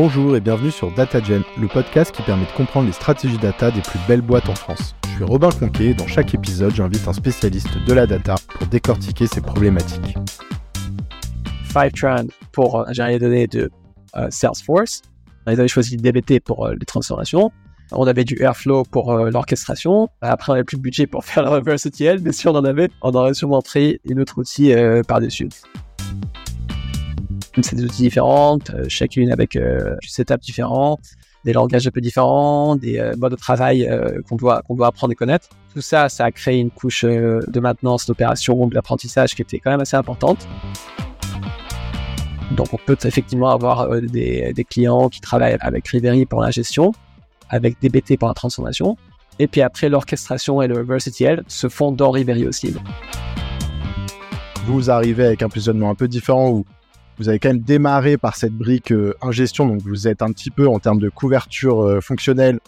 Bonjour et bienvenue sur DataGen, le podcast qui permet de comprendre les stratégies data des plus belles boîtes en France. Je suis Robin Conquet et dans chaque épisode, j'invite un spécialiste de la data pour décortiquer ces problématiques. Fivetran pour euh, gérer les données de euh, Salesforce. Ils avaient choisi DBT pour euh, les transformations. On avait du Airflow pour l'orchestration. Après, on n'avait plus de budget pour faire le reverse ETL, mais si on en avait, on aurait sûrement pris une autre outil par-dessus. Des outils différents, chacune avec du setup différent, des langages un peu différents, des modes de travail qu'on doit, qu'on doit apprendre et connaître. Tout ça, ça a créé une couche de maintenance, d'opération, de l'apprentissage qui était quand même assez importante. Donc on peut effectivement avoir euh, des, clients qui travaillent avec Rivery pour la gestion, avec DBT pour la transformation, et puis après l'orchestration et le reverse ETL se font dans Rivery aussi. Vous arrivez avec un positionnement un peu différent où vous avez quand même démarré par cette brique euh, ingestion, donc vous êtes un petit peu en termes de couverture euh, fonctionnelle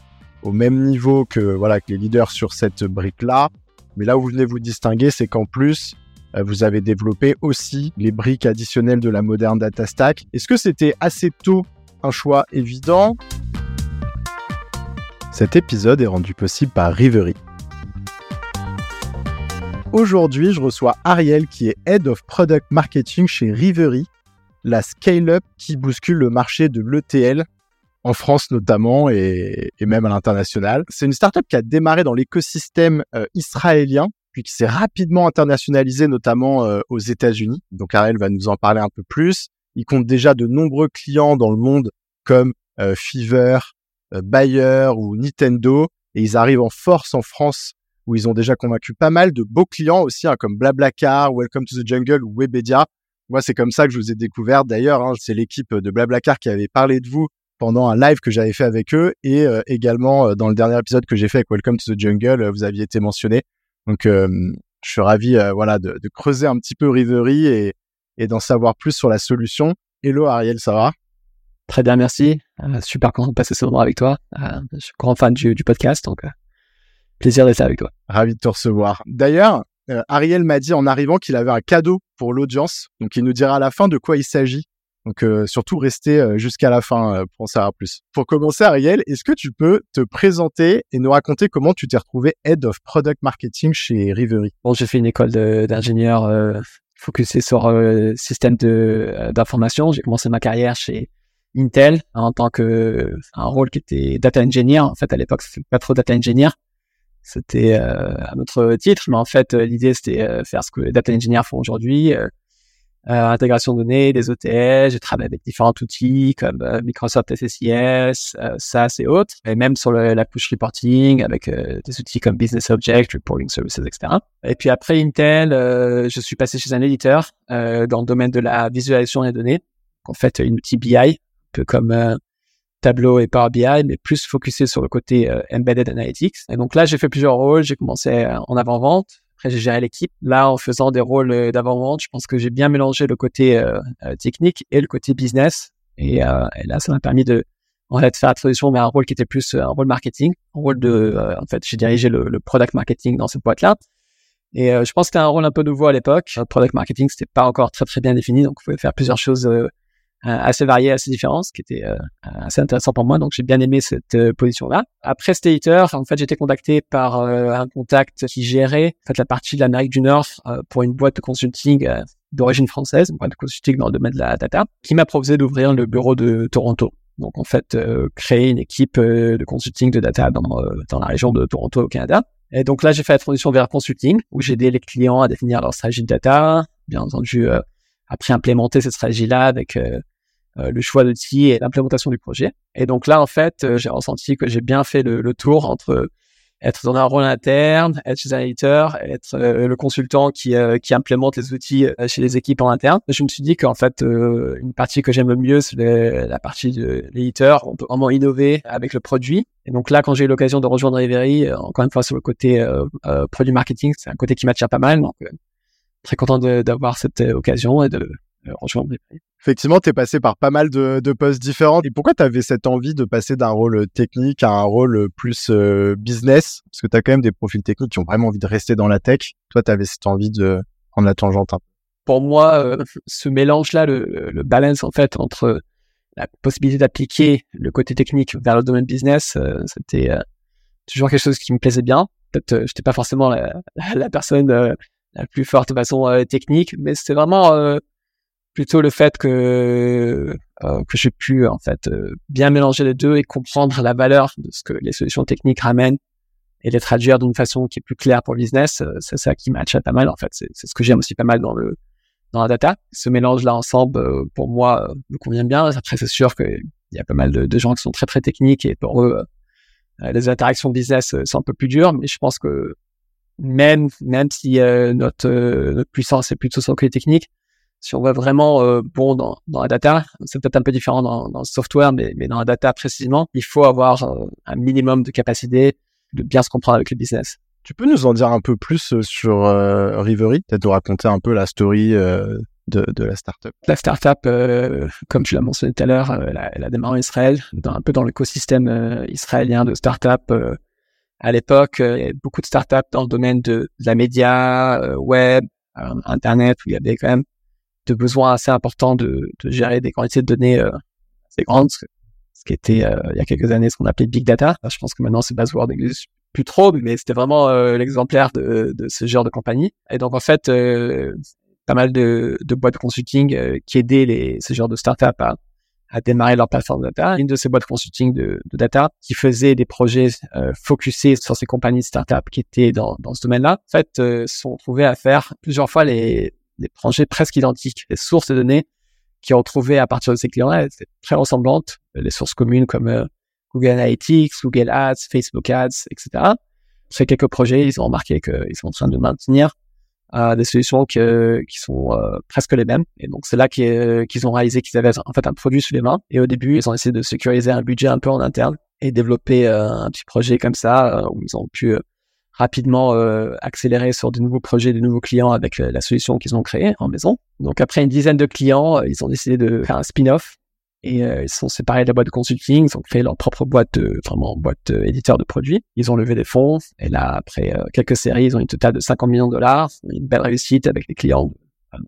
au même niveau que voilà que les leaders sur cette brique là. Mais là où vous venez vous distinguer, c'est qu'en plus euh, vous avez développé aussi les briques additionnelles de la moderne data stack. Est-ce que c'était assez tôt un choix évident? Cet épisode est rendu possible par Rivery. Aujourd'hui, je reçois Ariel qui est Head of Product Marketing chez Rivery, la scale-up qui bouscule le marché de l'ETL en France notamment et, même à l'international. C'est une startup qui a démarré dans l'écosystème euh, israélien puis qui s'est rapidement internationalisé, notamment euh, aux États-Unis. Donc Ariel va nous en parler un peu plus. Il compte déjà de nombreux clients dans le monde comme euh, Fever, Bayer ou Nintendo, et ils arrivent en force en France où ils ont déjà convaincu pas mal de beaux clients aussi, hein, comme Blablacar, Welcome to the Jungle ou Webedia. Moi, c'est comme ça que je vous ai découvert. D'ailleurs, hein, c'est l'équipe de Blablacar qui avait parlé de vous pendant un live que j'avais fait avec eux et également dans le dernier épisode que j'ai fait avec Welcome to the Jungle, vous aviez été mentionné. Donc, euh, je suis ravi, euh, voilà, de, creuser un petit peu Rivery et, et d'en savoir plus sur la solution. Hello Ariel, ça va? Très bien, merci. Euh, super content de passer ce moment avec toi. je suis grand fan du, podcast, donc plaisir d'être avec toi. Ravi de te recevoir. D'ailleurs, Ariel m'a dit en arrivant qu'il avait un cadeau pour l'audience, donc il nous dira à la fin de quoi il s'agit. Donc euh, surtout rester euh, jusqu'à la fin euh, pour en savoir plus. Pour commencer, Ariel, est-ce que tu peux te présenter et nous raconter comment tu t'es retrouvé Head of Product Marketing chez Rivery? Bon, j'ai fait une école d'ingénieur euh, focusée sur système d'information. J'ai commencé ma carrière chez Intel en tant que un rôle qui était data engineer. En fait, à l'époque, c'était pas trop data engineer. C'était un autre titre, mais en fait, l'idée c'était faire ce que les data engineers font aujourd'hui, euh, intégration de données, des ETL, j'ai travaillé avec différents outils comme euh, Microsoft SSIS, euh, SAS et autres, et même sur la couche reporting avec euh, des outils comme Business Object, Reporting Services, etc. Et puis après Intel, je suis passé chez un éditeur dans le domaine de la visualisation des données, en fait une outil BI, un peu comme Tableau et Power BI, mais plus focusé sur le côté Embedded Analytics. Et donc là, j'ai fait plusieurs rôles, j'ai commencé en avant-vente, après, j'ai géré l'équipe. Là, en faisant des rôles euh, d'avant-vente, je pense que j'ai bien mélangé le côté euh, euh, technique et le côté business. Et, là, ça m'a permis de, en fait, faire la transition vers un rôle qui était plus un rôle marketing, un rôle de, en fait, j'ai dirigé le, product marketing dans cette boîte-là. Et je pense que c'était un rôle un peu nouveau à l'époque. Le product marketing, c'était pas encore très très bien défini, donc vous pouvez faire plusieurs choses euh, assez variées, assez différentes, ce qui était euh, assez intéressant pour moi. Donc j'ai bien aimé cette euh, position-là. Après Stater, en fait, j'étais contacté par un contact qui gérait en fait la partie de l'Amérique du Nord pour une boîte de consulting d'origine française, une boîte de consulting dans le domaine de la data, qui m'a proposé d'ouvrir le bureau de Toronto. Donc en fait, créer une équipe de consulting de data dans, dans la région de Toronto au Canada. Et donc là, j'ai fait la transition vers consulting, où j'ai aidé les clients à définir leur stratégie de data, bien entendu, après implémenter cette stratégie-là avec euh, le choix d'outils et l'implémentation du projet. Et donc là, en fait, euh, j'ai ressenti que j'ai bien fait le, tour entre être dans un rôle interne, être chez un éditeur, être euh, le consultant qui, qui implémente les outils chez les équipes en interne. Je me suis dit qu'en fait, une partie que j'aime le mieux, c'est la partie de l'éditeur. On peut vraiment innover avec le produit. Et donc là, quand j'ai eu l'occasion de rejoindre Rivery, encore une fois sur le côté produit marketing, c'est un côté qui m'attire pas mal. Très content d'avoir cette occasion et de rejoindre Rivery. Effectivement, tu es passé par pas mal de, de postes différents. Et pourquoi tu avais cette envie de passer d'un rôle technique à un rôle plus euh, business? Parce que tu as quand même des profils techniques qui ont vraiment envie de rester dans la tech. Toi, tu avais cette envie de prendre la tangente peu. Pour moi, euh, ce mélange-là, le, le, balance en fait entre la possibilité d'appliquer le côté technique vers le domaine business, c'était toujours quelque chose qui me plaisait bien. Peut-être, euh, j'étais pas forcément la, la personne euh, la plus forte façon euh, technique, mais c'était vraiment plutôt le fait que que j'ai pu en fait bien mélanger les deux et comprendre la valeur de ce que les solutions techniques ramènent et les traduire d'une façon qui est plus claire pour le business. c'est ça qui matchait pas mal en fait. C'est, c'est ce que j'aime aussi pas mal dans le dans la data. Ce mélange là ensemble, pour moi, me convient bien. Après, c'est sûr qu'il y a pas mal de, de, gens qui sont très très techniques et pour eux, euh, les interactions business euh, sont un peu plus dures, mais je pense que même même si euh, notre, notre puissance est plutôt sur le côté technique, si on va vraiment bon dans, dans la data, c'est peut-être un peu différent dans, dans, le software, mais, mais dans la data précisément, il faut avoir un minimum de capacité de bien se comprendre avec le business. Tu peux nous en dire un peu plus sur Rivery, peut-être nous raconter un peu la story de, de la startup? La startup, euh, comme tu l'as mentionné tout à l'heure, euh, elle, a démarré en Israël, dans, un peu dans l'écosystème euh, israélien de startup. Euh, à l'époque, il y avait beaucoup de startups dans le domaine de, la média, web, internet, où il y avait quand même de besoins assez importants de, gérer des quantités de données assez grandes, ce qui était il y a quelques années ce qu'on appelait big data. Je pense que maintenant c'est buzzword n'existe plus trop, mais c'était vraiment l'exemplaire de, ce genre de compagnie. Et donc en fait, pas mal de, boîtes de consulting euh, qui aidaient les, ce genre de startups à, à démarrer leur plateforme data. Une de ces boîtes consulting de, de data qui faisait des projets euh, focusés sur ces compagnies de startups qui étaient dans, dans ce domaine-là, en fait, euh, sont trouvés à faire plusieurs fois les, les projets presque identiques. Les sources de données qui ont trouvé à partir de ces clients-là étaient très ressemblantes. Les sources communes comme euh, Google Analytics, Google Ads, Facebook Ads, etc. Sur quelques projets, ils ont remarqué qu'ils sont en train de maintenir à des solutions qui sont euh, presque les mêmes. Et donc c'est là qu'ils ont réalisé qu'ils avaient en fait un produit sous les mains. Et au début, ils ont essayé de sécuriser un budget un peu en interne et développer euh, un petit projet comme ça euh, où ils ont pu rapidement accélérer sur de nouveaux projets, de nouveaux clients avec la solution qu'ils ont créée en maison. Donc après une dizaine de clients, ils ont décidé de faire un spin-off et euh, ils sont séparés de la boîte de consulting, ils ont créé leur propre boîte, de, vraiment boîte euh, éditeur de produits. Ils ont levé des fonds et là, après euh, quelques séries, ils ont une totale de 50 millions de dollars, une belle réussite avec les clients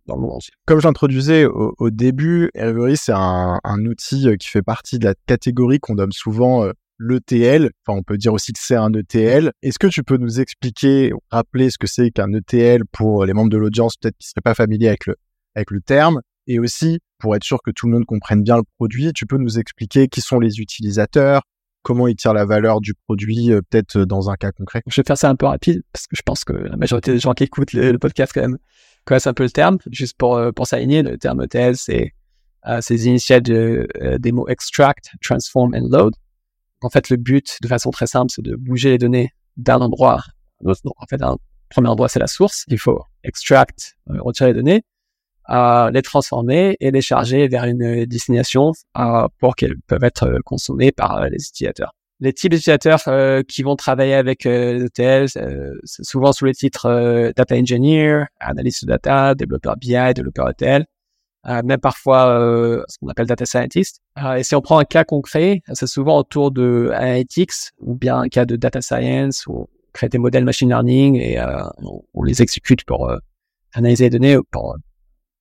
dans le monde entier. Comme j'introduisais au, au, début, Every, c'est un, un, outil qui fait partie de la catégorie qu'on donne souvent l'ETL. Enfin, on peut dire aussi que c'est un ETL. Est-ce que tu peux nous expliquer, rappeler ce que c'est qu'un ETL pour les membres de l'audience, peut-être qui seraient pas familiers avec le, avec le terme, et aussi, pour être sûr que tout le monde comprenne bien le produit, tu peux nous expliquer qui sont les utilisateurs, comment ils tirent la valeur du produit, euh, peut-être euh, dans un cas concret? Je vais faire ça un peu rapide parce que je pense que la majorité des gens qui écoutent le, podcast quand même connaissent un peu le terme. Juste pour euh, pour s'aligner, le terme ETL c'est euh, c'est initiales de, des mots extract, transform and load. En fait, le but, de façon très simple, c'est de bouger les données d'un endroit. En fait, un premier endroit c'est la source. Il faut extract, retirer les données à les transformer et les charger vers une destination euh, pour qu'elles peuvent être consommées par euh, les utilisateurs. Les types d'utilisateurs euh, qui vont travailler avec les hôtels, c'est souvent sous les titres data engineer, analyste data, développeur BI, développeur hôtel, même parfois ce qu'on appelle data scientist. et si on prend un cas concret, c'est souvent autour de analytics ou bien un cas de data science où on crée des modèles machine learning et on, on, les exécute pour analyser les données, pour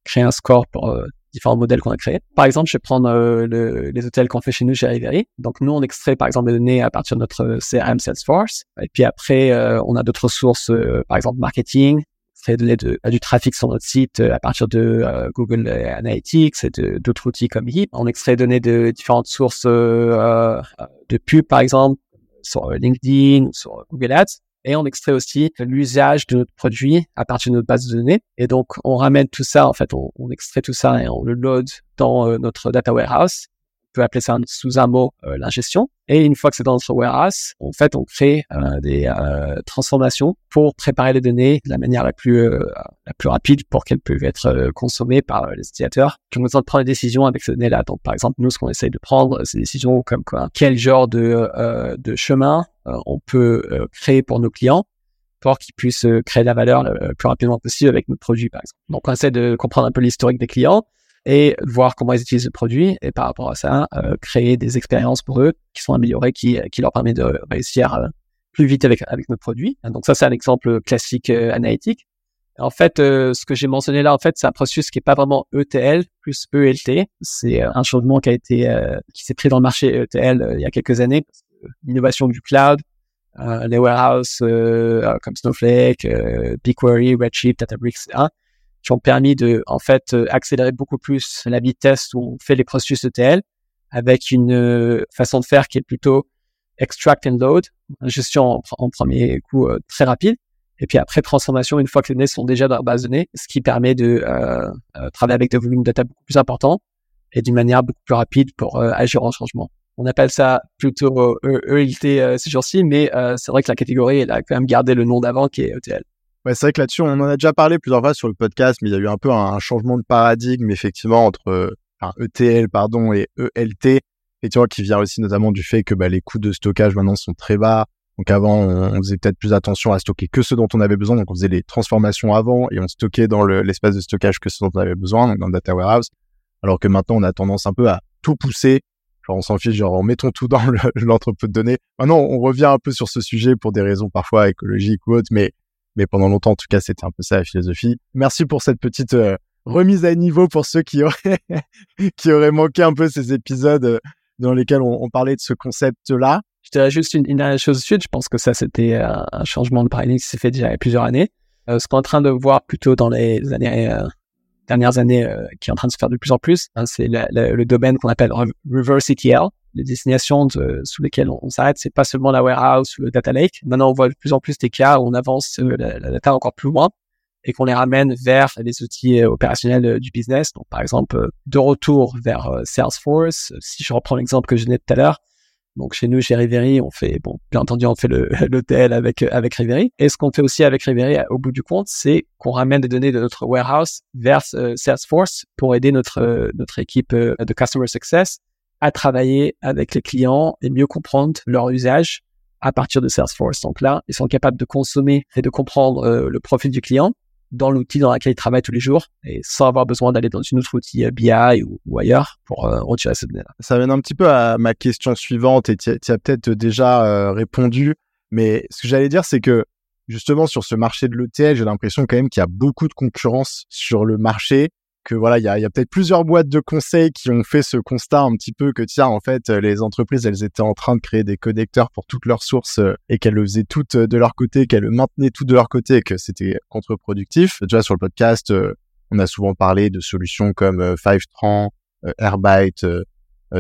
créer un score pour euh, différents modèles qu'on a créés. Par exemple, je vais prendre euh, le, les hôtels qu'on fait chez nous chez Rivery. Donc nous, on extrait par exemple des données à partir de notre CRM Salesforce. Et puis après, euh, on a d'autres sources, par exemple marketing, fait de, de, du trafic sur notre site à partir de Google Analytics et d'autres outils comme Heap. On extrait des données de différentes sources de pub, par exemple, sur LinkedIn sur Google Ads et on extrait aussi l'usage de notre produit à partir de notre base de données. Et donc, on ramène tout ça, en fait, on, extrait tout ça et on le load dans euh, notre data warehouse peut appeler ça sous un mot euh, l'ingestion. Et une fois que c'est dans notre warehouse, en fait, on crée euh, des euh, transformations pour préparer les données de la manière la plus la plus rapide pour qu'elles peuvent être consommées par les utilisateurs qui ont besoin de prendre des décisions avec ces données-là. Donc, par exemple, nous, ce qu'on essaye de prendre, c'est des décisions comme quoi, quel genre de de chemin on peut créer pour nos clients pour qu'ils puissent créer de la valeur le plus rapidement possible avec notre produit, par exemple. Donc, on essaie de comprendre un peu l'historique des clients et voir comment ils utilisent le produit et par rapport à ça, euh, créer des expériences pour eux qui sont améliorées, qui, qui leur permet de réussir euh, plus vite avec, avec notre produit. Donc ça, c'est un exemple classique euh, analytique. En fait, euh, ce que j'ai mentionné là, en fait, c'est un processus qui est pas vraiment ETL plus ELT. C'est euh, un changement qui a été euh, qui s'est pris dans le marché ETL il y a quelques années. L'innovation du cloud, les warehouses comme Snowflake, BigQuery, Redshift, Databricks, etc., qui ont permis de en fait accélérer beaucoup plus la vitesse où on fait les processus ETL avec une façon de faire qui est plutôt extract and load, gestion en premier coup très rapide et puis après, transformation, une fois que les données sont déjà dans la base de données, ce qui permet de euh, euh, travailler avec des volumes de data beaucoup plus importants et d'une manière beaucoup plus rapide pour euh, agir en changement. On appelle ça plutôt ELT ces jours-ci, mais c'est vrai que la catégorie, elle a quand même gardé le nom d'avant qui est ETL. Ouais, c'est vrai que là-dessus, on en a déjà parlé plusieurs fois sur le podcast, mais il y a eu un peu un, changement de paradigme, effectivement, entre enfin, ETL, pardon, et ELT, et tu vois, qui vient aussi notamment du fait que bah, les coûts de stockage maintenant sont très bas, donc avant, on, faisait peut-être plus attention à stocker que ce dont on avait besoin. Donc on faisait les transformations avant et on stockait dans l'espace de stockage que ce dont on avait besoin, dans le data warehouse. Alors que maintenant, on a tendance un peu à tout pousser. Genre on s'en fiche, genre mettons tout dans l'entrepôt de données. Maintenant, on revient un peu sur ce sujet pour des raisons parfois écologiques ou autres, mais mais pendant longtemps, en tout cas, c'était un peu ça la philosophie. Merci pour cette petite euh, remise à niveau pour ceux qui auraient qui auraient manqué un peu ces épisodes euh, dans lesquels on, parlait de ce concept-là. Je dirais juste une, dernière chose suite. Je pense que ça, c'était un, changement de paradigme qui s'est fait déjà il y a plusieurs années. Euh, ce qu'on est en train de voir plutôt dans les années, euh, dernières années, euh, qui est en train de se faire de plus en plus, hein, c'est le, domaine qu'on appelle reverse ETL. Les destinations sous lesquelles on, s'arrête, c'est pas seulement la warehouse ou le data lake. Maintenant, on voit de plus en plus des cas où on avance la, la data encore plus loin et qu'on les ramène vers les outils opérationnels du business. Donc, par exemple, de retour vers Salesforce. Si je reprends l'exemple que je donnais tout à l'heure, donc chez nous, chez Riveri, on fait, bon, bien entendu, on fait l'hôtel avec avec Riveri. Et ce qu'on fait aussi avec Riveri, au bout du compte, c'est qu'on ramène des données de notre warehouse vers euh, Salesforce pour aider notre euh, notre équipe euh, de customer success à travailler avec les clients et mieux comprendre leur usage à partir de Salesforce. Donc là, ils sont capables de consommer et de comprendre le profil du client dans l'outil dans lequel ils travaillent tous les jours et sans avoir besoin d'aller dans une autre outil euh, BI ou, ailleurs pour euh, retirer cette donnée-là. Ça mène un petit peu à ma question suivante et tu as, peut-être déjà euh, répondu, mais ce que j'allais dire, c'est que justement sur ce marché de l'ETL, j'ai l'impression quand même qu'il y a beaucoup de concurrence sur le marché que voilà, il y a, y a peut-être plusieurs boîtes de conseils qui ont fait ce constat un petit peu que tiens, en fait, les entreprises, elles étaient en train de créer des connecteurs pour toutes leurs sources euh, et qu'elles le faisaient toutes de leur côté, qu'elles le maintenaient tout de leur côté et que c'était contre-productif. Déjà sur le podcast, euh, on a souvent parlé de solutions comme euh, Fivetran, Airbyte,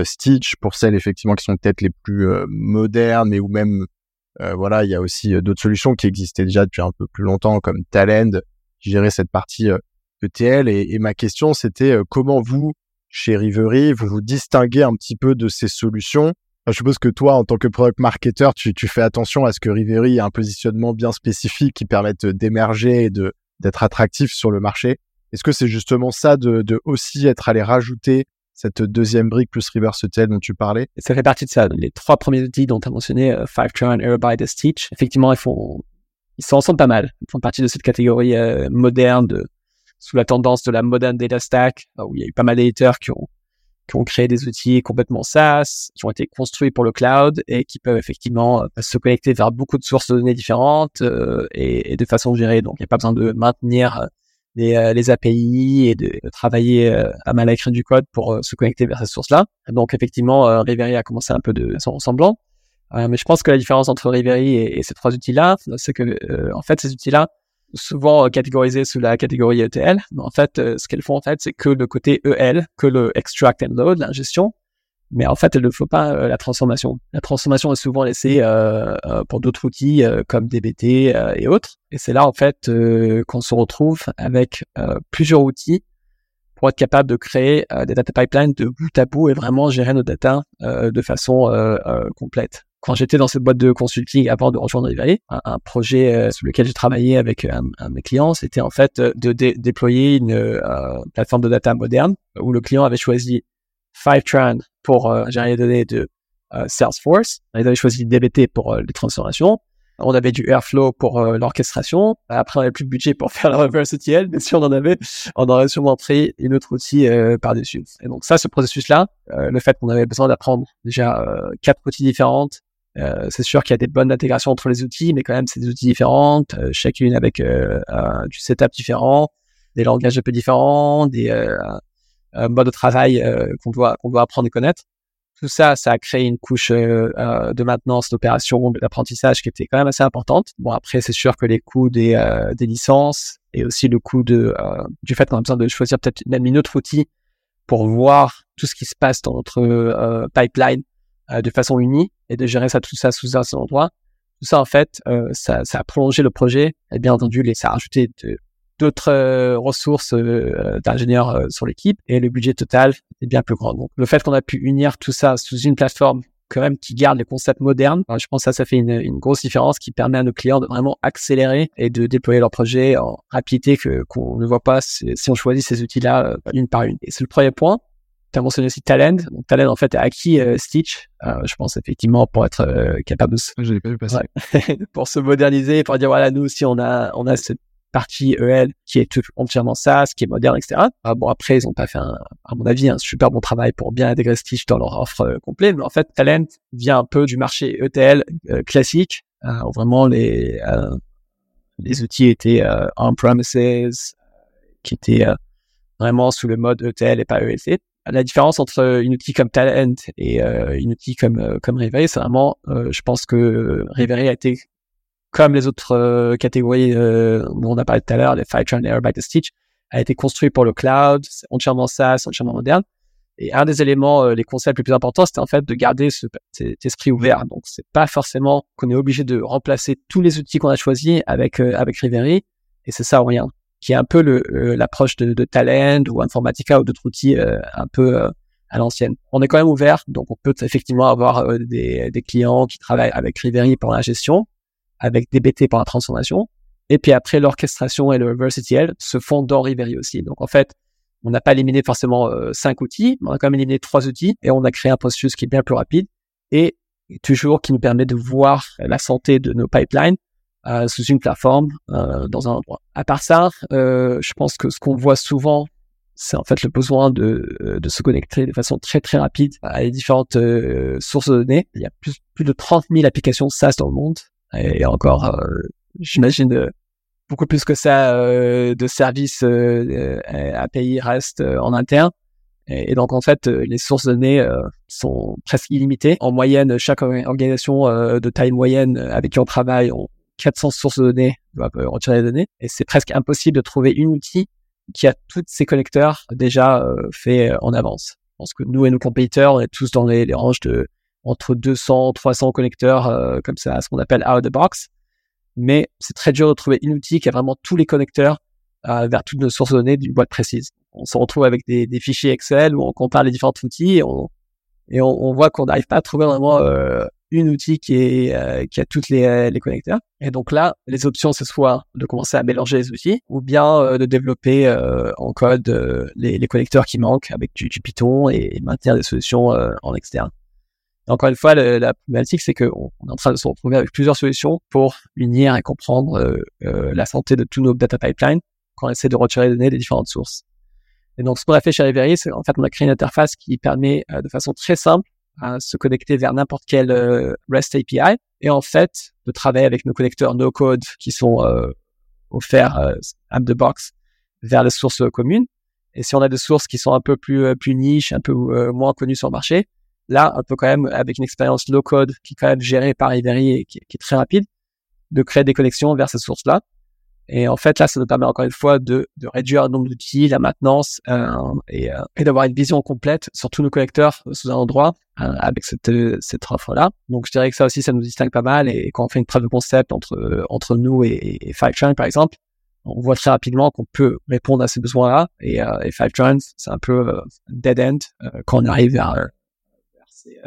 Stitch pour celles effectivement qui sont peut-être les plus modernes, mais ou même voilà, il y a aussi d'autres solutions qui existaient déjà depuis un peu plus longtemps comme Talend qui gérait cette partie ETL. Et, ma question, c'était euh, comment vous, chez Rivery, vous vous distinguez un petit peu de ces solutions? Je suppose que toi, en tant que product marketer, tu, tu fais attention à ce que Rivery ait un positionnement bien spécifique qui permette d'émerger et de d'être attractif sur le marché. Est-ce que c'est justement ça de, de aussi être allé rajouter cette deuxième brique plus reverse ETL dont tu parlais? Ça fait partie de ça. Les trois premiers outils dont tu as mentionné, uh, Fivetran, Airbyte et Stitch, effectivement, ils font, ils sont ensemble pas mal. Ils font partie de cette catégorie euh, moderne de sous la tendance de la modern data stack, euh, où il y a eu pas mal d'éditeurs qui ont, qui ont créé des outils complètement SaaS, qui ont été construits pour le cloud et qui peuvent effectivement euh, se connecter vers beaucoup de sources de données différentes euh, et, de façon gérée. Donc, il n'y a pas besoin de maintenir les, les API et de, travailler à mal à écrire du code pour se connecter vers ces sources-là. Donc, effectivement, euh, Rivery a commencé un peu de son ressemblant. mais je pense que la différence entre Rivery et, et ces trois outils-là, c'est que, en fait, ces outils-là souvent euh, catégorisées sous la catégorie ETL. Mais en fait, euh, ce qu'elles font, en fait, c'est que le côté EL, que le extract and load, l'ingestion. Mais en fait, il ne faut pas euh, la transformation. La transformation est souvent laissée pour d'autres outils comme DBT et autres. Et c'est là, en fait, qu'on se retrouve avec plusieurs outils pour être capable de créer des data pipelines de bout à bout et vraiment gérer nos data de façon complète quand j'étais dans cette boîte de consulting avant de rejoindre Rivali, un, projet euh, sur lequel j'ai travaillé avec un, un, de mes clients, c'était en fait euh, de déployer une euh, plateforme de data moderne où le client avait choisi Fivetran pour gérer les données de Salesforce, il avait choisi DBT pour les transformations, on avait du Airflow pour l'orchestration. Après, on avait plus de budget pour faire la reverse ETL, mais si on en avait, on aurait sûrement pris une autre outil par-dessus. Et donc ça, ce processus-là, le fait qu'on avait besoin d'apprendre déjà quatre outils différentes, Euh, c'est sûr qu'il y a des bonnes intégrations entre les outils, mais quand même, c'est des outils différents, euh, chacune avec euh, du setup différent, des langages un peu différents, des modes de travail qu'on doit qu'on doit apprendre et connaître. Tout ça, ça a créé une couche de maintenance, d'opération, d'apprentissage qui était quand même assez importante. Bon, après, c'est sûr que les coûts des, des licences et aussi le coût de du fait qu'on a besoin de choisir peut-être même une autre outil pour voir tout ce qui se passe dans notre pipeline de façon unie et de gérer ça tout ça sous un seul endroit. Tout ça en fait, euh, ça, ça, a prolongé le projet et bien entendu, ça a rajouté d'autres euh, ressources euh, d'ingénieurs sur l'équipe et le budget total est bien plus grand. Donc le fait qu'on a pu unir tout ça sous une plateforme quand même qui garde les concepts modernes, je pense que ça, ça fait une, une, grosse différence qui permet à nos clients de vraiment accélérer et de déployer leur projet en rapidité que qu'on ne voit pas si, si on choisit ces outils-là une par une. Et c'est le premier point tu as mentionné aussi Talend. Donc, Talend, en fait, a acquis euh, Stitch, euh, je pense, effectivement, pour être euh, capable de se... Je pas vu passer. pour se moderniser, pour dire, voilà, nous aussi, on a, on a cette partie EL qui est tout entièrement SaaS, qui est moderne, etc. Ah, bon, après, ils ont pas fait, un, à mon avis, un super bon travail pour bien intégrer Stitch dans leur offre complète. Mais en fait, Talend vient un peu du marché ETL classique, où vraiment les, les outils étaient on-premises, qui étaient vraiment sous le mode ETL et pas ELT la différence entre une outil comme Talent et euh, une outil comme euh, comme Reverie, c'est vraiment, euh, je pense que Reverie a été comme les autres euh, catégories dont on a parlé tout à l'heure, les Fivetran, Airbyte et Stitch, a été construit pour le cloud, entièrement SaaS, entièrement moderne. Et un des éléments, les concepts les plus importants, c'était en fait de garder ce, cet esprit ouvert. Donc, c'est pas forcément qu'on est obligé de remplacer tous les outils qu'on a choisis avec avec Reverie, et c'est ça rien qui est un peu euh, l'approche de, de, Talend ou Informatica ou d'autres outils euh, un peu euh, à l'ancienne. On est quand même ouvert, donc on peut effectivement avoir des, des, clients qui travaillent avec Rivery pour la gestion, avec DBT pour la transformation, et puis après l'orchestration et le ETL se font dans Rivery aussi. Donc en fait, on n'a pas éliminé forcément cinq outils, mais on a quand même éliminé trois outils et on a créé un processus qui est bien plus rapide et toujours qui nous permet de voir la santé de nos pipelines euh, sous une plateforme euh, dans un endroit. À part ça, euh, je pense que ce qu'on voit souvent, c'est en fait le besoin de, de se connecter de façon très très rapide à les différentes sources de données. Il y a plus, plus de 30 000 applications SaaS dans le monde et encore, j'imagine beaucoup plus que ça de services API restent en interne. Et, donc en fait, les sources de données sont presque illimitées. En moyenne, chaque organisation de taille moyenne avec qui on travaille, 400 sources de données, on va retirer les données, et c'est presque impossible de trouver une outil qui a tous ces connecteurs déjà euh, faits euh, en avance. Je pense que nous et nos compétiteurs, on est tous dans les, ranges de entre 200, 300 connecteurs euh, comme ça, ce qu'on appelle out of the box. Mais c'est très dur de trouver une outil qui a vraiment tous les connecteurs vers toutes nos sources de données d'une boîte précise. On se retrouve avec des, des, fichiers Excel où on compare les différents outils et on, et on, on voit qu'on n'arrive pas à trouver vraiment une outil qui est euh, qui a toutes les, euh, les connecteurs. Et donc là, les options c'est soit de commencer à mélanger les outils, ou bien euh, de développer en code les, les, connecteurs qui manquent avec du, Python et, maintenir des solutions en externe. encore une fois, la problématique c'est qu'on est en train de se retrouver avec plusieurs solutions pour unir et comprendre la santé de tous nos data pipelines quand on essaie de retirer les données des différentes sources. Et donc, ce qu'on a fait chez Reverie, c'est en fait, on a créé une interface qui permet de façon très simple se connecter vers n'importe quel euh, REST API et en fait de travailler avec nos connecteurs no code qui sont euh, offerts euh, out the box vers les sources communes. Et si on a des sources qui sont un peu plus euh, plus niches, un peu moins connues sur le marché, là on peut quand même avec une expérience low code qui est quand même gérée par Ivery et qui, qui est très rapide, de créer des connexions vers ces sources là et en fait, là, ça nous permet encore une fois de, de réduire le nombre d'outils, la maintenance euh, et, euh, et d'avoir une vision complète sur tous nos collecteurs sous un endroit euh, avec cette, cette offre-là. Donc, je dirais que ça aussi, ça nous distingue pas mal. Et quand on fait une preuve de concept entre entre nous et, et Fivetran, par exemple, on voit très rapidement qu'on peut répondre à ces besoins-là. Et, euh, et c'est un peu dead end quand on arrive vers, vers ces,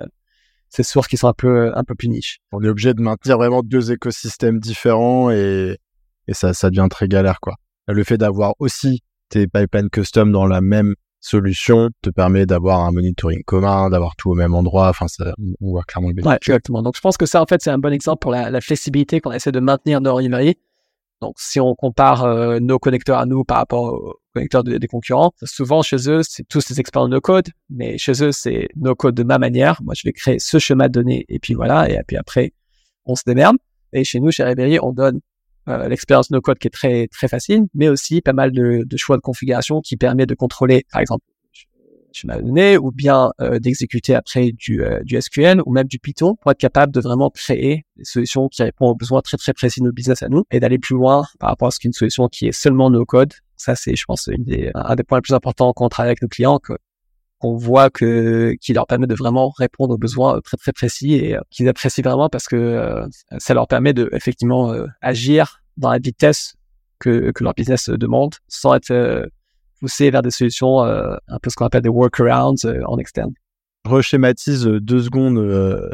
ces sources qui sont un peu un peu plus niches. On est obligé de maintenir vraiment deux écosystèmes différents et et ça, ça devient très galère, quoi. Le fait d'avoir aussi tes pipelines custom dans la même solution te permet d'avoir un monitoring commun, d'avoir tout au même endroit. Enfin, ça, on voit clairement le bénéfice. Ouais, exactement. Donc, je pense que ça, en fait, c'est un bon exemple pour la, la flexibilité qu'on essaie de maintenir dans Reverie. Donc, si on compare euh, nos connecteurs à nous par rapport aux connecteurs des concurrents, souvent chez eux, c'est tous des experts no code, mais chez eux, c'est no code de ma manière. Moi, je vais créer ce schéma de données et puis voilà. Et puis après, on se démerde. Et chez nous, chez Ribéry, on donne euh, l'expérience no code qui est très très facile, mais aussi pas mal de, choix de configuration qui permet de contrôler, par exemple, schéma de données ou bien euh, d'exécuter après du, euh, SQL ou même du Python pour être capable de vraiment créer des solutions qui répondent aux besoins très très précis de nos business à nous et d'aller plus loin par rapport à ce qu'une solution qui est seulement no code. Ça c'est, je pense, un des points les plus importants quand travaille avec nos clients. Qu'on voit que qui leur permet de vraiment répondre aux besoins très très précis et euh, qu'ils apprécient vraiment parce que ça leur permet de effectivement agir dans la vitesse que, que leur business demande sans être pousser vers des solutions, euh, un peu ce qu'on appelle des workarounds euh, en externe. Reschématise euh, deux secondes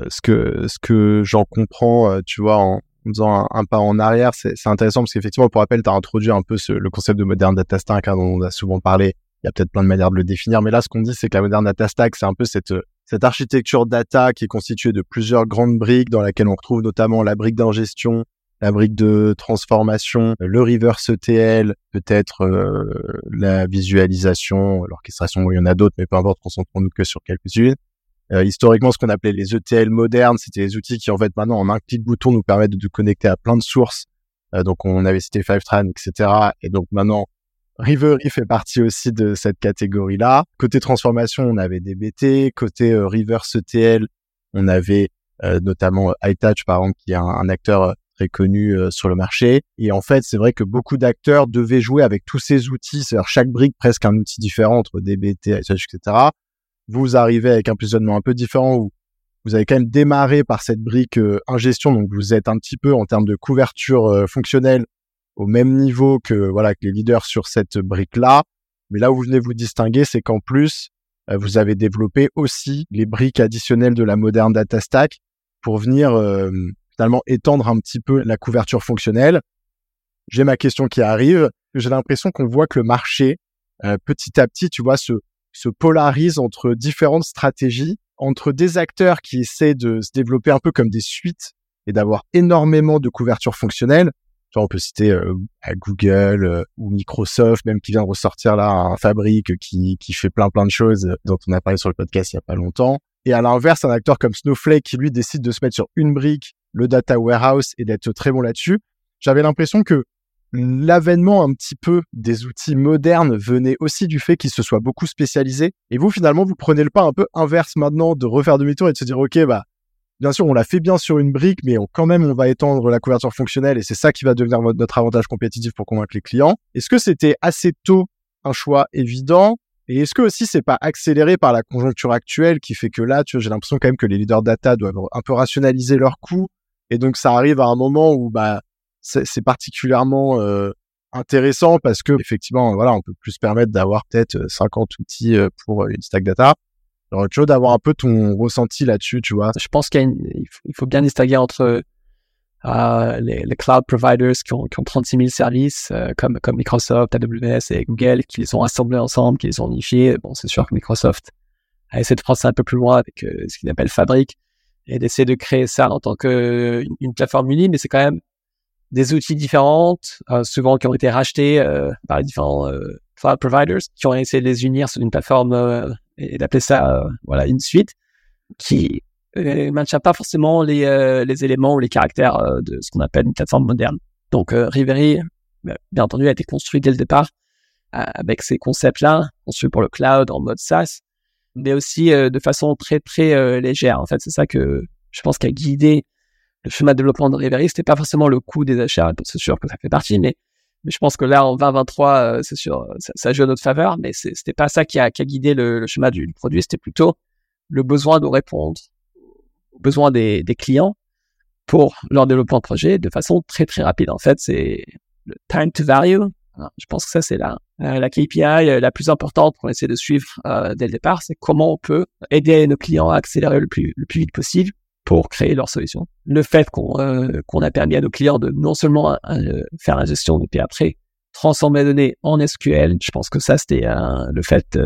ce que ce que j'en comprends, tu vois, en, faisant un, pas en arrière, c'est intéressant parce qu'effectivement, pour rappel, tu as introduit un peu le concept de modern data stack hein, dont on a souvent parlé. Il y a peut-être plein de manières de le définir, mais là, ce qu'on dit, c'est que la modern data stack, c'est un peu cette cette architecture data qui est constituée de plusieurs grandes briques dans laquelle on retrouve notamment la brique d'ingestion, la brique de transformation, le reverse ETL, peut-être euh, la visualisation, l'orchestration, il y en a d'autres, mais peu importe, concentrons-nous que sur quelques-unes. Euh, historiquement, ce qu'on appelait les ETL modernes, c'était des outils qui, en fait, maintenant, en un clic de bouton, nous permettent de, nous connecter à plein de sources. Euh, donc, on avait cité Fivetran, etc. Et donc, maintenant, Rivery fait partie aussi de cette catégorie-là. Côté transformation, on avait DBT. Côté reverse ETL, on avait notamment iTouch, par exemple, qui est un acteur connu euh, sur le marché. Et en fait, c'est vrai que beaucoup d'acteurs devaient jouer avec tous ces outils, c'est-à-dire chaque brique presque un outil différent entre DBT, etc. Vous arrivez avec un positionnement un peu différent où vous avez quand même démarré par cette brique euh, ingestion, donc vous êtes un petit peu en termes de couverture euh, fonctionnelle au même niveau que voilà que les leaders sur cette brique-là. Mais là où vous venez vous distinguer, c'est qu'en plus, vous avez développé aussi les briques additionnelles de la moderne data stack pour venir finalement étendre un petit peu la couverture fonctionnelle. J'ai ma question qui arrive. J'ai l'impression qu'on voit que le marché, euh, petit à petit, tu vois, se, se polarise entre différentes stratégies, entre des acteurs qui essaient de se développer un peu comme des suites et d'avoir énormément de couverture fonctionnelle. On peut citer euh, Google euh, ou Microsoft, même qui vient de ressortir là un fabrique qui, qui fait plein plein de choses dont on a parlé sur le podcast il y a pas longtemps. Et à l'inverse, un acteur comme Snowflake qui lui décide de se mettre sur une brique le data warehouse et d'être très bon là-dessus. J'avais l'impression que l'avènement un petit peu des outils modernes venait aussi du fait qu'ils se soient beaucoup spécialisés. Et vous, finalement, vous prenez le pas un peu inverse maintenant de refaire demi-tour et de se dire, OK, bah, bien sûr, on l'a fait bien sur une brique, mais quand même, on va étendre la couverture fonctionnelle et c'est ça qui va devenir notre avantage compétitif pour convaincre les clients. Est-ce que c'était assez tôt un choix évident? Et est-ce que aussi c'est pas accéléré par la conjoncture actuelle qui fait que là, tu vois, j'ai l'impression quand même que les leaders data doivent un peu rationaliser leurs coûts et donc ça arrive à un moment où bah c'est particulièrement euh, intéressant parce que effectivement voilà on peut plus se permettre d'avoir peut-être 50 euh, outils euh, pour une stack data. Alors tu d'avoir un peu ton ressenti là-dessus, tu vois. Je pense qu'il faut bien distinguer entre euh, les, les, cloud providers qui ont, qui ont 36 000 services comme, comme Microsoft, AWS et Google, qui les ont assemblés ensemble, qui les ont unifiés. Bon, c'est sûr que Microsoft a essayé de prendre ça un peu plus loin avec ce qu'il appelle Fabric et d'essayer de créer ça en tant que une, plateforme unie, mais c'est quand même des outils différents, euh, souvent qui ont été rachetés euh, par les différents euh, cloud providers, qui ont essayé de les unir sur une plateforme et d'appeler ça voilà une suite qui ne maintient pas forcément les, les éléments ou les caractères de ce qu'on appelle une plateforme moderne. Donc Rivery, bien entendu, a été construit dès le départ avec ces concepts-là, construit pour le cloud en mode SaaS, mais aussi euh, de façon très très euh, légère. En fait, c'est ça que je pense qu'a guidé le chemin de développement de Rivery. C'était pas forcément le coût des achats, c'est sûr que ça fait partie, mais mais je pense que là en 2023, euh, c'est sûr, ça, ça, joue à notre faveur. Mais c'était pas ça qui a, qui a guidé le, chemin du produit. C'était plutôt le besoin de répondre aux besoins des, des clients pour leur développement de projet de façon très très rapide. En fait, c'est le time to value je pense que ça, c'est la, euh, la KPI euh, la plus importante qu'on essaie de suivre euh, dès le départ. C'est comment on peut aider nos clients à accélérer le plus, le plus vite possible pour créer leur solution. Le fait qu'on qu'on a permis à nos clients de non seulement faire la gestion, mais puis après transformer les données en SQL, je pense que ça, c'était le fait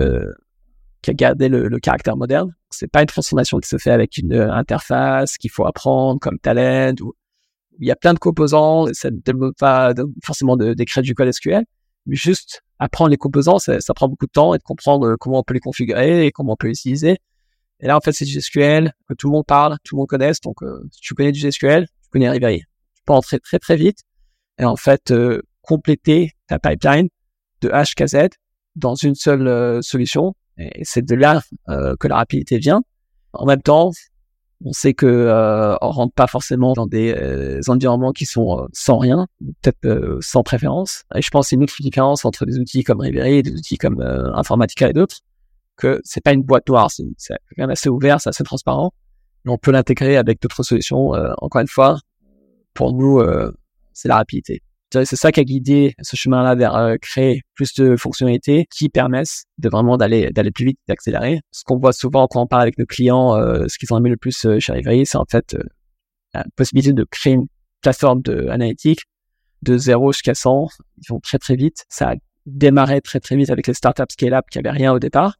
qui a gardé le, caractère moderne. C'est pas une transformation qui se fait avec une interface qu'il faut apprendre comme Talent ou il y a plein de composants, ça ne développe pas forcément d'écrire du code SQL, mais juste apprendre les composants, ça, prend beaucoup de temps et de comprendre comment on peut les configurer et comment on peut les utiliser. Et là, en fait, c'est du SQL que tout le monde parle, tout le monde connaisse. Donc, euh, si tu connais du SQL, tu connais Rivery. Tu peux entrer très très vite et en fait euh, compléter ta pipeline de H jusqu'à Z dans une seule euh, solution. Et c'est de là que la rapidité vient. En même temps, on sait que euh, on rentre pas forcément dans des euh, environnements qui sont euh, sans rien, peut-être euh, sans préférence. Et je pense c'est une autre différence entre des outils comme Rivery, des outils comme Informatica et d'autres, que c'est pas une boîte noire, c'est quand même assez ouvert, c'est assez transparent. On peut l'intégrer avec d'autres solutions. encore une fois, pour nous, c'est la rapidité c'est ça qui a guidé ce chemin-là vers euh, créer plus de fonctionnalités qui permettent de vraiment d'aller d'aller plus vite, d'accélérer. Ce qu'on voit souvent quand on parle avec nos clients, euh, ce qu'ils ont aimé le plus euh, chez Rivery, c'est en fait la possibilité de créer une plateforme de analytique de 0 jusqu'à 100. Ils vont très très vite. Ça a démarré très très vite avec les startups scale-up qui avaient rien au départ.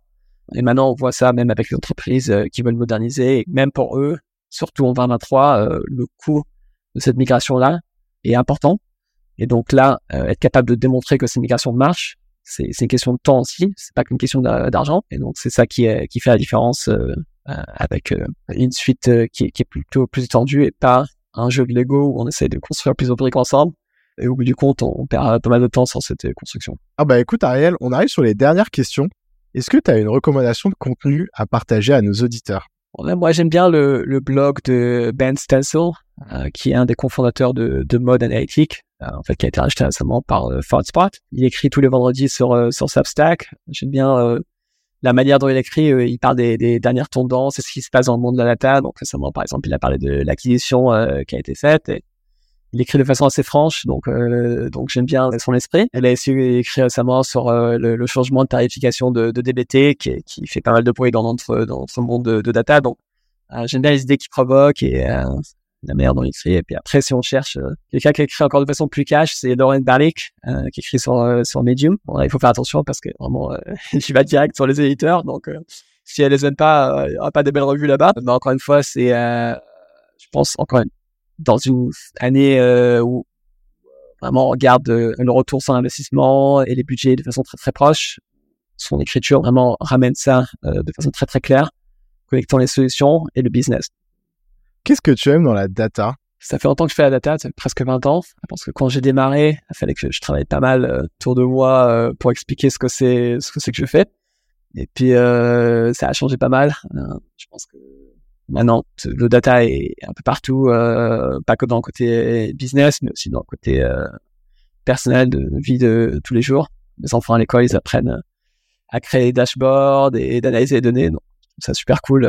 Et maintenant, on voit ça même avec les entreprises qui veulent moderniser. Et même pour eux, surtout en 2023, le coût de cette migration-là est important et donc là, euh, être capable de démontrer que cette migration marche, c'est une question de temps aussi, c'est pas qu'une question d'argent. Et donc c'est ça qui, fait la différence euh, euh, avec une suite qui, qui, est plutôt plus étendue et pas un jeu de Lego où on essaie de construire plusieurs briques ensemble. Et au bout du compte, on, perd pas mal de temps sur cette construction. Ah bah écoute Ariel, on arrive sur les dernières questions. Est-ce que tu as une recommandation de contenu à partager à nos auditeurs? Moi j'aime bien le, blog de Ben Stencil, qui est un des cofondateurs de, de Mode Analytique, euh, en fait, qui a été racheté récemment par euh, Spot. Il écrit tous les vendredis sur euh, sur Substack. J'aime bien euh, la manière dont il écrit. il parle des, dernières tendances et ce qui se passe dans le monde de la data. Donc récemment, par exemple, il a parlé de l'acquisition qui a été faite. Il écrit de façon assez franche, donc donc j'aime bien son esprit. Elle a aussi écrit récemment sur le, le, changement de tarification de, de DBT, qui, qui, fait pas mal de bruit dans notre dans notre monde de, de data. Donc j'aime bien les idées qu'il provoque et la manière dont il écrit. Et puis après, si on cherche euh, quelqu'un qui écrit encore de façon plus cash, c'est Lauren Barlick, euh, qui écrit sur, euh, sur Medium. Bon, il faut faire attention parce que vraiment, je vais direct sur les éditeurs. Donc, si elle les aime pas, il n'y aura pas de belles revues là-bas. Mais encore une fois, c'est, je pense, encore une, dans une année où vraiment on regarde le retour sur investissement et les budgets de façon très très proche. Son écriture vraiment ramène ça de façon très très claire, connectant les solutions et le business. Qu'est-ce que tu aimes dans la data? Ça fait longtemps que je fais la data, ça fait presque 20 ans. Parce que quand j'ai démarré, il fallait que je travaille pas mal euh, autour de moi euh, pour expliquer ce que c'est, ce que c'est que je fais. Et puis euh, ça a changé pas mal. je pense que maintenant le data est un peu partout, pas que dans le côté business, mais aussi dans le côté personnel de vie de tous les jours. Les enfants à l'école, ils apprennent à créer des dashboards et d'analyser les données. Donc, c'est super cool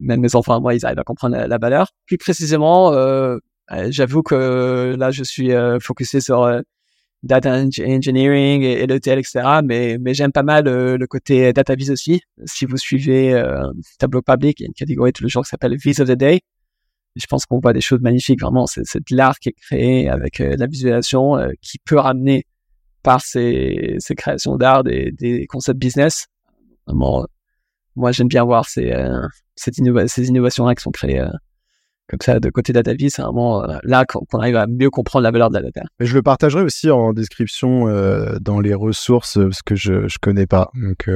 même mes enfants, moi, ils arrivent à comprendre la, valeur. Plus précisément, euh, euh, j'avoue que là, je suis euh, focusé sur euh, data engineering et, et l'ETL, etc. Mais, mais j'aime pas mal le côté data vis aussi. Si vous suivez Tableau Public, il y a une catégorie tous les jours qui s'appelle Vis of the Day. je pense qu'on voit des choses magnifiques. Vraiment, c'est de l'art qui est créé avec la visualisation qui peut ramener par ces, ces créations d'art des, des concepts business. Vraiment, moi, j'aime bien voir ces, cette ces innovations-là qui sont créées euh, comme ça de côté DataVis, c'est vraiment euh, là qu'on arrive à mieux comprendre la valeur de la data. Je le partagerai aussi en description euh, dans les ressources parce que je ne connais pas, donc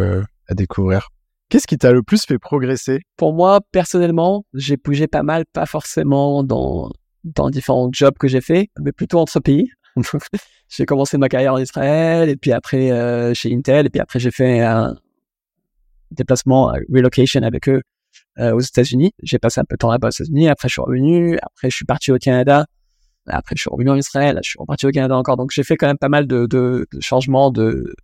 à découvrir. Qu'est-ce qui t'a le plus fait progresser? Pour moi, personnellement, j'ai bougé pas mal, pas forcément dans dans différents jobs que j'ai fait, mais plutôt entre pays. j'ai commencé ma carrière en Israël, et puis après chez Intel, et puis après j'ai fait un déplacement, relocation avec eux euh, aux États-Unis. J'ai passé un peu de temps là-bas aux États-Unis. Après, je suis revenu. Après, je suis parti au Canada. Après, je suis revenu en Israël. Je suis reparti au Canada encore. Donc, j'ai fait quand même pas mal de, de, de changements de,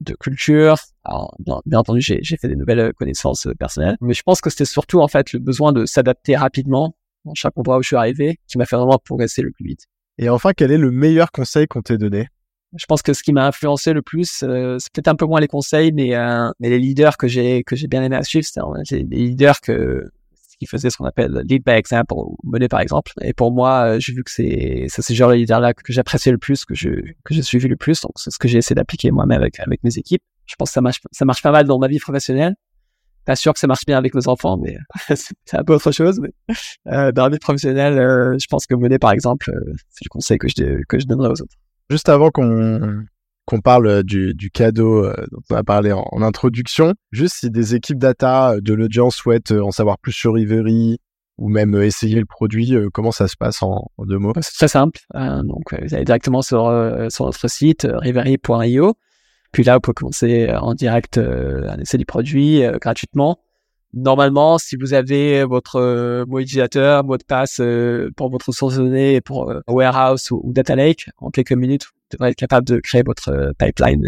de culture. Alors, bien, entendu, j'ai, fait des nouvelles connaissances personnelles. Mais je pense que c'était surtout, en fait, le besoin de s'adapter rapidement dans chaque endroit où je suis arrivé qui m'a fait vraiment progresser le plus vite. Et enfin, quel est le meilleur conseil qu'on t'ait donné? Je pense que ce qui m'a influencé le plus, euh, c'est peut-être un peu moins les conseils, mais, euh, mais les leaders que j'ai que j'ai bien aimé à suivre, c'était des leaders que qui faisaient ce qu'on appelle lead by example, mener par exemple. Et pour moi, euh, j'ai vu que c'est c'est ce genre de leader-là que j'appréciais le plus, que je que j'ai suivi le plus. Donc c'est ce que j'ai essayé d'appliquer moi-même avec avec mes équipes. Je pense que ça marche ça marche pas mal dans ma vie professionnelle pas sûr que ça marche bien avec nos enfants, mais c'est un peu autre chose. Mais, euh, dans la vie professionnelle, euh, je pense que mener, par exemple, euh, c'est le conseil que je, que je donnerais aux autres. Juste avant qu'on qu'on parle du, du cadeau euh, dont on a parlé en, introduction, juste si des équipes data de l'audience souhaitent en savoir plus sur Ivory ou même essayer le produit, comment ça se passe en, deux mots? C'est très simple. donc, vous allez directement sur, sur notre site rivery.io puis là, vous pouvez commencer euh, en direct euh, un essai du produit euh, gratuitement. Normalement, si vous avez votre mot utilisateur, mot de passe pour votre source de données, pour warehouse ou, data lake, en quelques minutes, vous devrez être capable de créer votre pipeline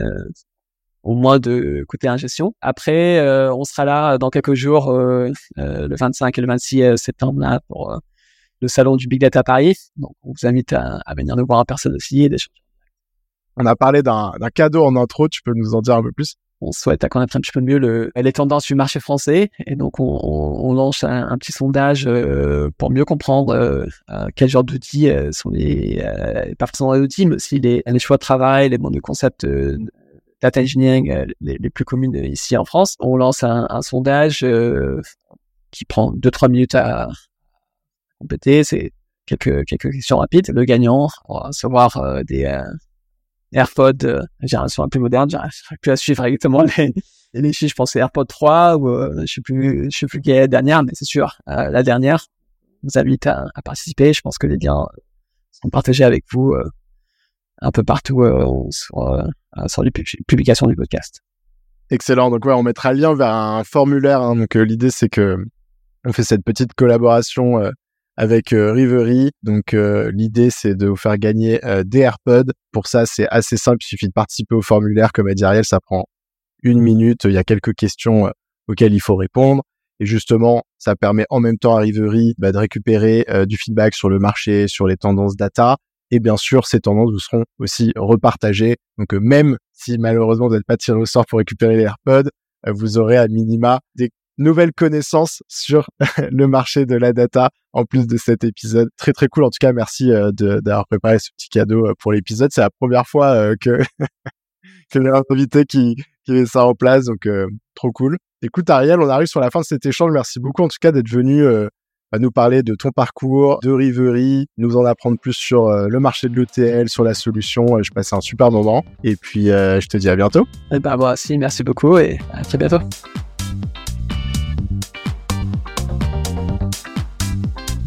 au moins de côté ingestion. Après, on sera là dans quelques jours, le 25 et le 26 septembre, là, pour le salon du Big Data Paris. Donc, on vous invite à, à venir nous voir en personne aussi et d'échanger on a parlé d'un cadeau en intro, tu peux nous en dire un peu plus? On souhaite connaître un petit peu mieux le, les tendances du marché français et donc on, on, lance un, petit sondage euh, pour mieux comprendre euh, euh, quel genre d'outils sont les pas forcément les outils mais aussi les, les choix de travail, les bons de concepts data engineering les, les, plus communes ici en France. On lance un, un sondage qui prend 2-3 minutes à compléter. C'est quelques quelques questions rapides. Le gagnant on va recevoir des AirPod euh, génération un peu moderne, j'arrive plus à suivre exactement les, les chiffres. Je pense AirPod 3 ou euh, je sais plus, je sais plus quelle est la dernière, mais c'est sûr, euh, la dernière. Vous invite à, à, participer. Je pense que les liens seront partagés avec vous euh, un peu partout sur, sur les publications du podcast. Excellent. Donc ouais, on mettra le lien vers un formulaire. Hein. Donc l'idée c'est que on fait cette petite collaboration avec euh, Rivery. Donc euh, l'idée c'est de vous faire gagner euh, des AirPods. Pour ça c'est assez simple, il suffit de participer au formulaire comme a dit Ariel, ça prend une minute. Il y a quelques questions auxquelles il faut répondre. Et justement, ça permet en même temps à Rivery bah, de récupérer du feedback sur le marché, sur les tendances data. Et bien sûr, ces tendances vous seront aussi repartagées. Donc même si malheureusement vous n'êtes pas tiré au sort pour récupérer les AirPods, vous aurez à minima des nouvelles connaissances sur le marché de la data en plus de cet épisode. Très très cool. En tout cas, merci euh, d'avoir préparé ce petit cadeau euh, pour l'épisode. C'est la première fois euh, que que j'ai un invité qui qui met ça en place, donc trop cool. Écoute Ariel, on arrive sur la fin de cet échange. Merci beaucoup en tout cas d'être venu à nous parler de ton parcours, de Rivery, nous en apprendre plus sur le marché de l'ETL, sur la solution. je passe un super moment. Et puis, je te dis à bientôt. Et eh ben, moi aussi, merci beaucoup et à très bientôt.